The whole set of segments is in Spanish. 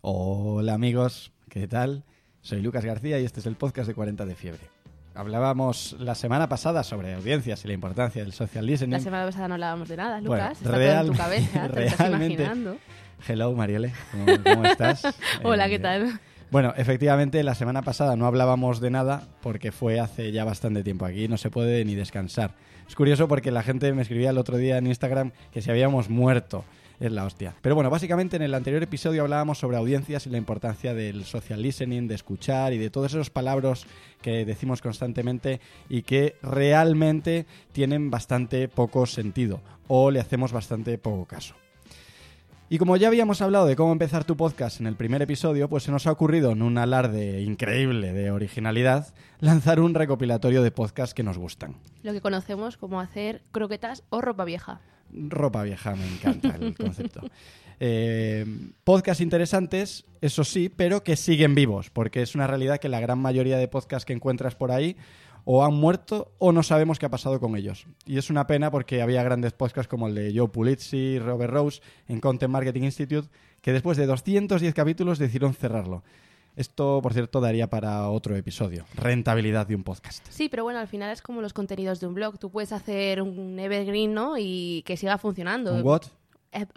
Hola amigos, ¿qué tal? Soy Lucas García y este es el podcast de 40 de Fiebre. Hablábamos la semana pasada sobre audiencias y la importancia del social listening. La semana pasada no hablábamos de nada, Bueno, Lucas. Está real- todo en tu cabeza, te lo estás realmente- imaginando. Hello, Mariele, ¿cómo, cómo estás? Hola, Eh, ¿qué tal? Bueno, efectivamente, la semana pasada no hablábamos de nada porque fue hace ya bastante tiempo. Aquí no se puede ni descansar. Es curioso porque la gente me escribía el otro día en Instagram que si habíamos muerto. Es la hostia. Pero bueno, básicamente en el anterior episodio hablábamos sobre audiencias y la importancia del social listening, de escuchar y de todos esos palabras que decimos constantemente y que realmente tienen bastante poco sentido o le hacemos bastante poco caso. Y como ya habíamos hablado de cómo empezar tu podcast en el primer episodio, pues se nos ha ocurrido en un alarde increíble de originalidad lanzar un recopilatorio de podcasts que nos gustan. Lo que conocemos como hacer croquetas o ropa vieja. Ropa vieja, me encanta el concepto. Eh, podcasts interesantes, eso sí, pero que siguen vivos, porque es una realidad que la gran mayoría de podcasts que encuentras por ahí o han muerto o no sabemos qué ha pasado con ellos. Y es una pena porque había grandes podcasts como el de Joe Pulizzi, Robert Rose en Content Marketing Institute, que después de 210 capítulos decidieron cerrarlo. Esto, por cierto, daría para otro episodio. Rentabilidad de un podcast. Sí, pero bueno, al final es como los contenidos de un blog. Tú puedes hacer un evergreen, ¿no? Y que siga funcionando. ¿Un what?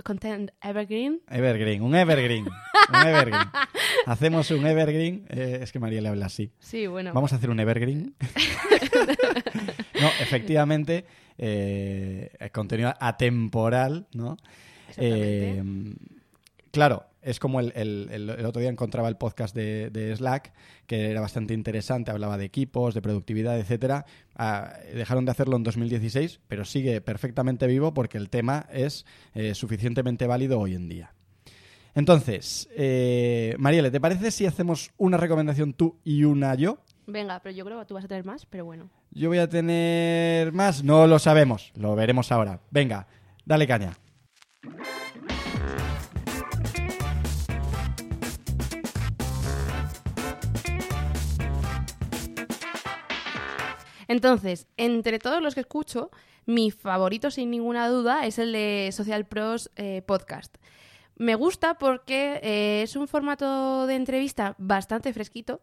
Content evergreen. Evergreen, un evergreen. Un evergreen. Hacemos un evergreen. eh, es que María le habla así. Sí, bueno. Vamos a hacer un evergreen. no, efectivamente, eh, contenido atemporal, ¿no? Exactamente. Eh, claro, es como el, el- el- otro día encontraba el podcast de, de Slack, que era bastante interesante, hablaba de equipos, de productividad, etcétera. Ah, dejaron de hacerlo en 2016, pero sigue perfectamente vivo porque el tema es eh, suficientemente válido hoy en día. Entonces, eh, Marielle, ¿te parece si hacemos una recomendación tú y una yo? Venga, pero yo creo que tú vas a tener más, pero bueno. Yo voy a tener más, no lo sabemos, lo veremos ahora. Venga, dale caña. Entonces, entre todos los que escucho, mi favorito sin ninguna duda es el de Social Pros eh, Podcast. Me gusta porque eh, es un formato de entrevista bastante fresquito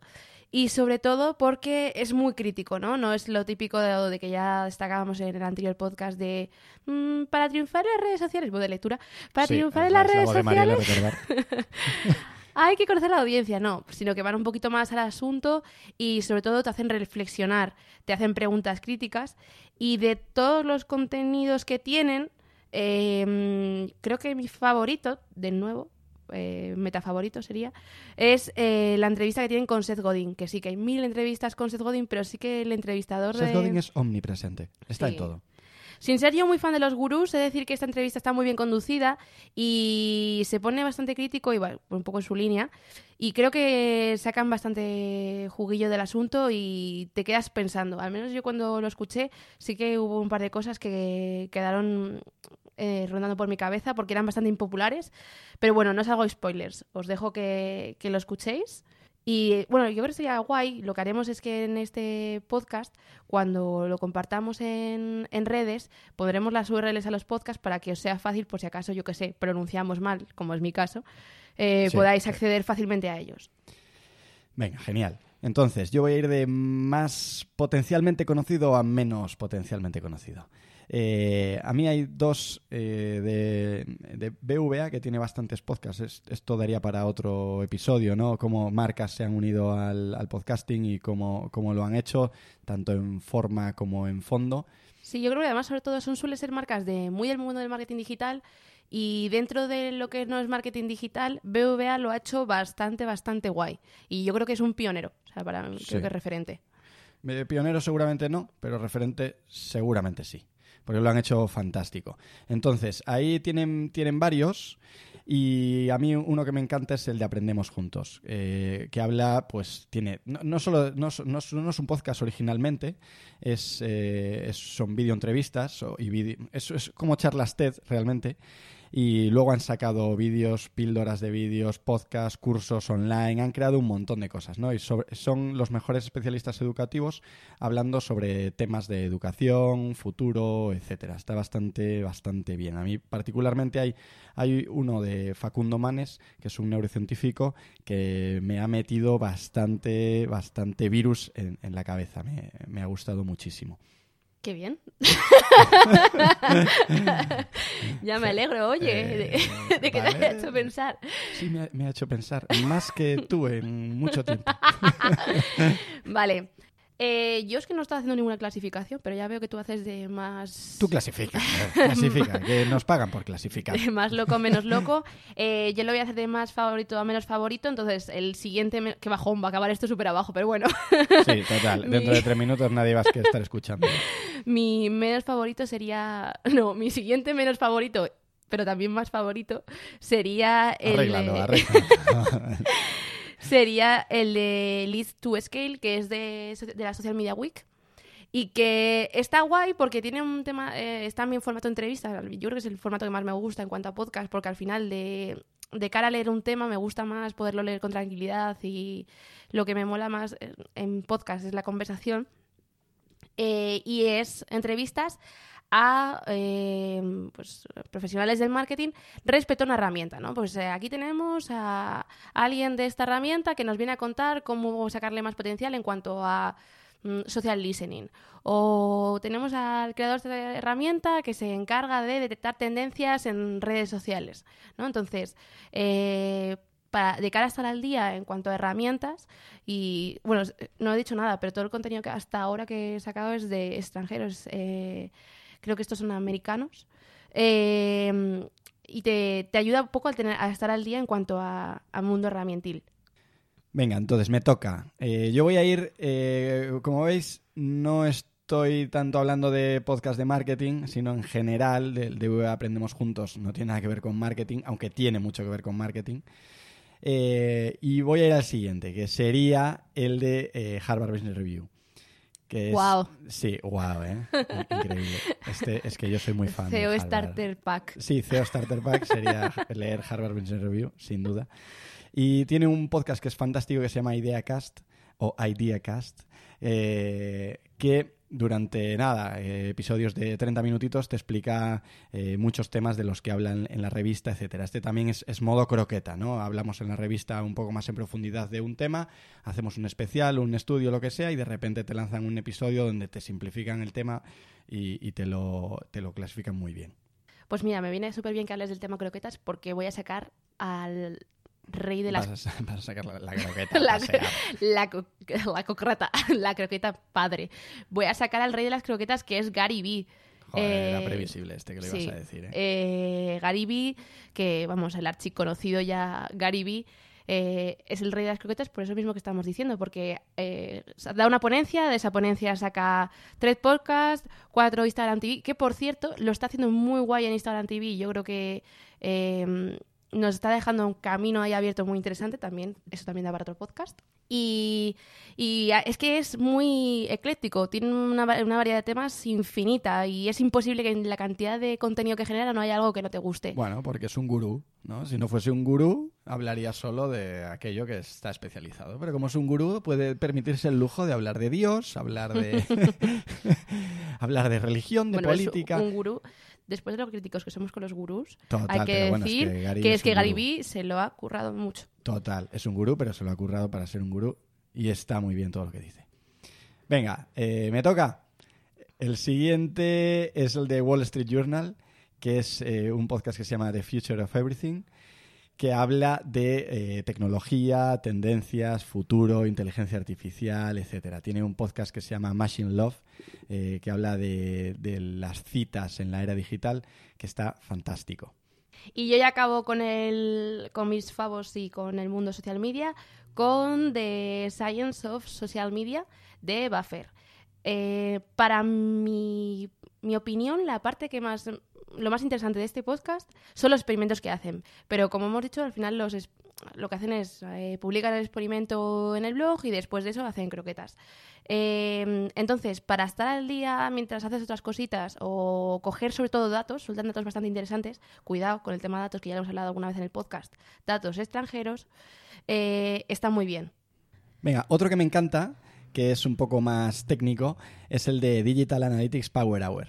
y sobre todo porque es muy crítico, ¿no? No es lo típico de, de que ya destacábamos en el anterior podcast de mm, para triunfar en las redes sociales, bueno, de lectura, para Sí, triunfar en las la redes voz sociales. hay que conocer la audiencia, no, sino que van un poquito más al asunto y sobre todo te hacen reflexionar, te hacen preguntas críticas y de todos los contenidos que tienen, eh, creo que mi favorito, de nuevo, eh, metafavorito sería, es eh, la entrevista que tienen con Seth Godin, que sí que hay mil entrevistas con Seth Godin, pero sí que el entrevistador Seth de... Godin es omnipresente, está en todo. Sin ser yo muy fan de los gurús, he de decir que esta entrevista está muy bien conducida y se pone bastante crítico y va un poco en su línea. Y creo que sacan bastante juguillo del asunto y te quedas pensando. Al menos yo cuando lo escuché sí que hubo un par de cosas que quedaron eh, rondando por mi cabeza porque eran bastante impopulares. Pero bueno, no os hago spoilers. Os dejo que, que lo escuchéis. Y bueno, yo creo que sería guay. Lo que haremos es que en este podcast, cuando lo compartamos en, en redes, pondremos las URLs a los podcasts para que os sea fácil, por si acaso, yo que sé, pronunciamos mal, como es mi caso, eh, Sí. podáis acceder fácilmente a ellos. Venga, genial. Entonces, yo voy a ir de más potencialmente conocido a menos potencialmente conocido. Eh, a mí hay dos eh, de, de BVA que tiene bastantes podcasts. Es- esto daría para otro episodio, ¿no? Cómo marcas se han unido al, al podcasting y cómo, cómo lo han hecho, tanto en forma como en fondo. Sí, yo creo que además, sobre todo, son suele ser marcas de muy del mundo del marketing digital y dentro de lo que no es marketing digital, BVA lo ha hecho bastante, bastante guay. Y yo creo que es un pionero, o sea, para mí Sí. creo que es referente. Eh, Pionero seguramente no, pero referente seguramente sí, porque lo han hecho fantástico. Entonces, ahí tienen, tienen varios y a mí uno que me encanta es el de Aprendemos Juntos, eh, que habla, pues tiene, no, solo, no, no- no es un podcast originalmente, es, eh, son video entrevistas y vídeo- es, es como charlas TED realmente. Y luego han sacado vídeos, píldoras de vídeos, podcasts, cursos online, han creado un montón de cosas, ¿no? Y son los mejores especialistas educativos hablando sobre temas de educación, futuro, etcétera. Está bastante, bastante bien. A mí particularmente hay, hay uno de Facundo Manes, que es un neurocientífico, que me ha metido bastante, bastante virus en, la cabeza. me ha gustado muchísimo. Qué bien. ya me alegro, oye, de, eh, que te haya hecho pensar. Sí, me me ha hecho pensar. Más que tú en mucho tiempo. vale. Eh, yo es que no estoy haciendo ninguna clasificación, pero ya veo que tú haces de más... Tú clasifica, clasifica, que nos pagan por clasificar. De más loco, menos loco. Eh, yo lo voy a hacer de más favorito a menos favorito, entonces el siguiente... Que bajón, va a acabar esto súper abajo, pero bueno. Sí, total. Dentro de tres minutos nadie va a estar escuchando. Mi menos favorito sería... No, mi siguiente menos favorito pero también más favorito sería el arréglalo, arréglalo sería el de Lead to Scale, que es de, la Social Media Week. Y que está guay porque tiene un tema, eh, está en formato de entrevista. Yo creo que es el formato que más me gusta en cuanto a podcast, porque al final de, de cara a leer un tema me gusta más poderlo leer con tranquilidad y lo que me mola más en podcast es la conversación. Eh, y es entrevistas a eh, pues, profesionales del marketing respecto a una herramienta, ¿no? Pues eh, aquí tenemos a alguien de esta herramienta que nos viene a contar cómo sacarle más potencial en cuanto a mm, social listening. O tenemos al creador de la herramienta que se encarga de detectar tendencias en redes sociales, ¿no? Entonces, para, de cara a estar al día en cuanto a herramientas y bueno no he dicho nada pero todo el contenido que hasta ahora que he sacado es de extranjeros creo que estos son americanos. Eh, y te, ayuda un poco a, tener, a estar al día en cuanto a, mundo herramientil. Venga, entonces me toca. Eh, yo voy a ir, eh, como veis, no estoy tanto hablando de podcast de marketing, sino en general, de, de Aprendemos Juntos. No tiene nada que ver con marketing, aunque tiene mucho que ver con marketing. Y voy a ir al siguiente, que sería el de Harvard Business Review. Que wow. Sí, wow, ¿eh? Increíble. Este, es que yo soy muy fan. CEO Starter Pack. Sí, CEO Starter Pack sería leer Harvard Business Review, sin duda. Y tiene un podcast que es fantástico que se llama IdeaCast o IdeaCast, eh, que durante nada, eh, episodios de 30 minutitos te explica eh, muchos temas de los que hablan en la revista, etcétera. Este también es, modo croqueta, ¿no? Hablamos en la revista un poco más en profundidad de un tema, hacemos un especial, un estudio, lo que sea, y de repente te lanzan un episodio donde te simplifican el tema y, te, lo, te lo clasifican muy bien. Pues mira, me viene súper bien que hables del tema croquetas porque voy a sacar al rey de las... Vas a, sacar la, croqueta. la, la, cocrata, la croqueta padre. Voy a sacar al rey de las croquetas que es Gary Vee. Joder, era eh, previsible este que le ibas a decir. ¿eh? ¿eh? Gary Vee, que vamos, el archiconocido ya Gary Vee, eh, es el rey de las croquetas por eso mismo que estamos diciendo, porque da una ponencia, de esa ponencia saca tres podcasts, cuatro Instagram TV, que por cierto lo está haciendo muy guay en Instagram TV. Yo creo que nos está dejando un camino ahí abierto muy interesante también. Eso también da para otro podcast. Y, es que es muy ecléctico, tiene una, variedad de temas infinita y es imposible que en la cantidad de contenido que genera no haya algo que no te guste. Bueno, porque es un gurú, ¿no? Si no fuese un gurú, hablaría solo de aquello que está especializado. Pero como es un gurú, puede permitirse el lujo de hablar de Dios, hablar de, hablar de religión, de política. un gurú después de los críticos que somos con los gurús, hay que decir que, es que Gary se lo ha currado mucho. Total, es un gurú, pero se lo ha currado para ser un gurú y está muy bien todo lo que dice. Venga, eh, me toca. El siguiente es el de Wall Street Journal, que es eh, un podcast que se llama The Future of Everything que habla de eh, tecnología, tendencias, futuro, inteligencia artificial, etcétera. Tiene un podcast que se llama Machine Love, eh, que habla de, las citas en la era digital, que está fantástico. Y yo ya acabo con, el, con mis favos y con el mundo social media, con The Science of Social Media de Buffer. Eh, para mi, mi opinión, la parte que más lo más interesante de este podcast son los experimentos que hacen. Pero como hemos dicho, al final los lo que hacen es eh, publican el experimento en el blog y después de eso hacen croquetas. Eh, entonces, para estar al día mientras haces otras cositas o coger sobre todo datos, sueltan datos bastante interesantes, cuidado con el tema de datos que ya hemos hablado alguna vez en el podcast, datos extranjeros, eh, está muy bien. Venga, otro que me encanta, que es un poco más técnico, es el de Digital Analytics Power Hour.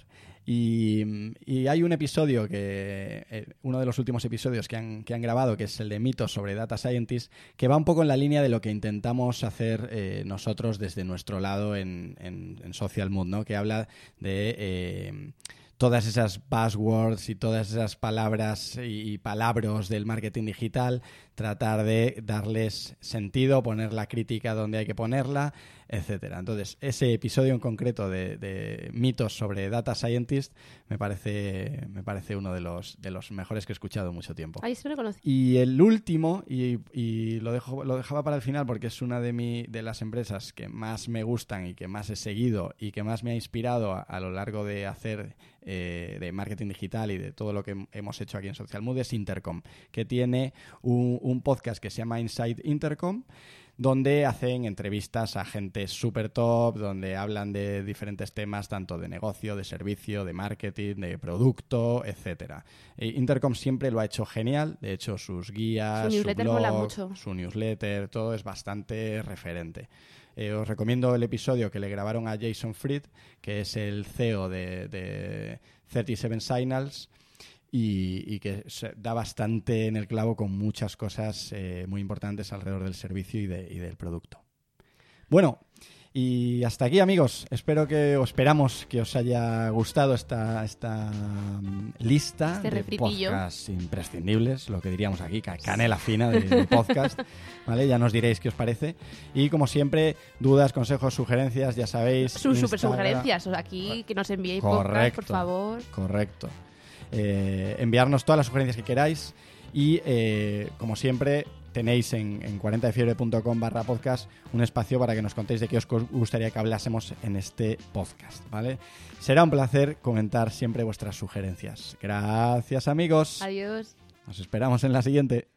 Y, y hay un episodio que, eh, uno de los últimos episodios que han, que han grabado, que es el de mitos sobre Data Scientists, que va un poco en la línea de lo que intentamos hacer eh, nosotros desde nuestro lado en, en- Social Mood, ¿no? Que habla de eh, todas esas buzzwords y todas esas palabras y, palabras del marketing digital, tratar de darles sentido, poner la crítica donde hay que ponerla, etcétera. Entonces, ese episodio en concreto de, de mitos sobre data scientist me parece, me parece uno de los, de los mejores que he escuchado en mucho tiempo. Ahí se lo conocí. Y el último, y, y lo, dejo, lo dejaba para el final porque es una de, mi, de las empresas que más me gustan y que más he seguido y que más me ha inspirado a, a lo largo de hacer eh, de marketing digital y de todo lo que hemos hecho aquí en Social Mood, es Intercom, que tiene un, un podcast que se llama Inside Intercom donde hacen entrevistas a gente súper top, donde hablan de diferentes temas, tanto de negocio, de servicio, de marketing, de producto, etcétera. Eh, Intercom siempre lo ha hecho genial, de hecho sus guías, Su su, newsletter blog, mucho. su newsletter, todo es bastante referente. Eh, os recomiendo el episodio que le grabaron a Jason Fried, que es el CEO de, de 37 Signals, y, y que se da bastante en el clavo con muchas cosas eh, muy importantes alrededor del servicio y, de- y del producto. Bueno, y hasta aquí amigos. Espero que o esperamos que os haya gustado esta, esta mm, lista Este de refritillo. podcasts imprescindibles, lo que diríamos aquí, ca- canela fina de, de podcast. ¿vale? Ya nos diréis qué os parece. Y como siempre, dudas, consejos, sugerencias, ya sabéis. Sus super sugerencias. O sea, aquí que nos enviéis podcast, Correcto. por favor. Correcto. Eh, enviarnos todas las sugerencias que queráis y, eh, como siempre, tenéis en, en 40defiebre.com barra podcast un espacio para que nos contéis de qué os gu- gustaría que hablásemos en este podcast, ¿vale? Será un placer comentar siempre vuestras sugerencias. Gracias, amigos. Adiós. Nos esperamos en la siguiente.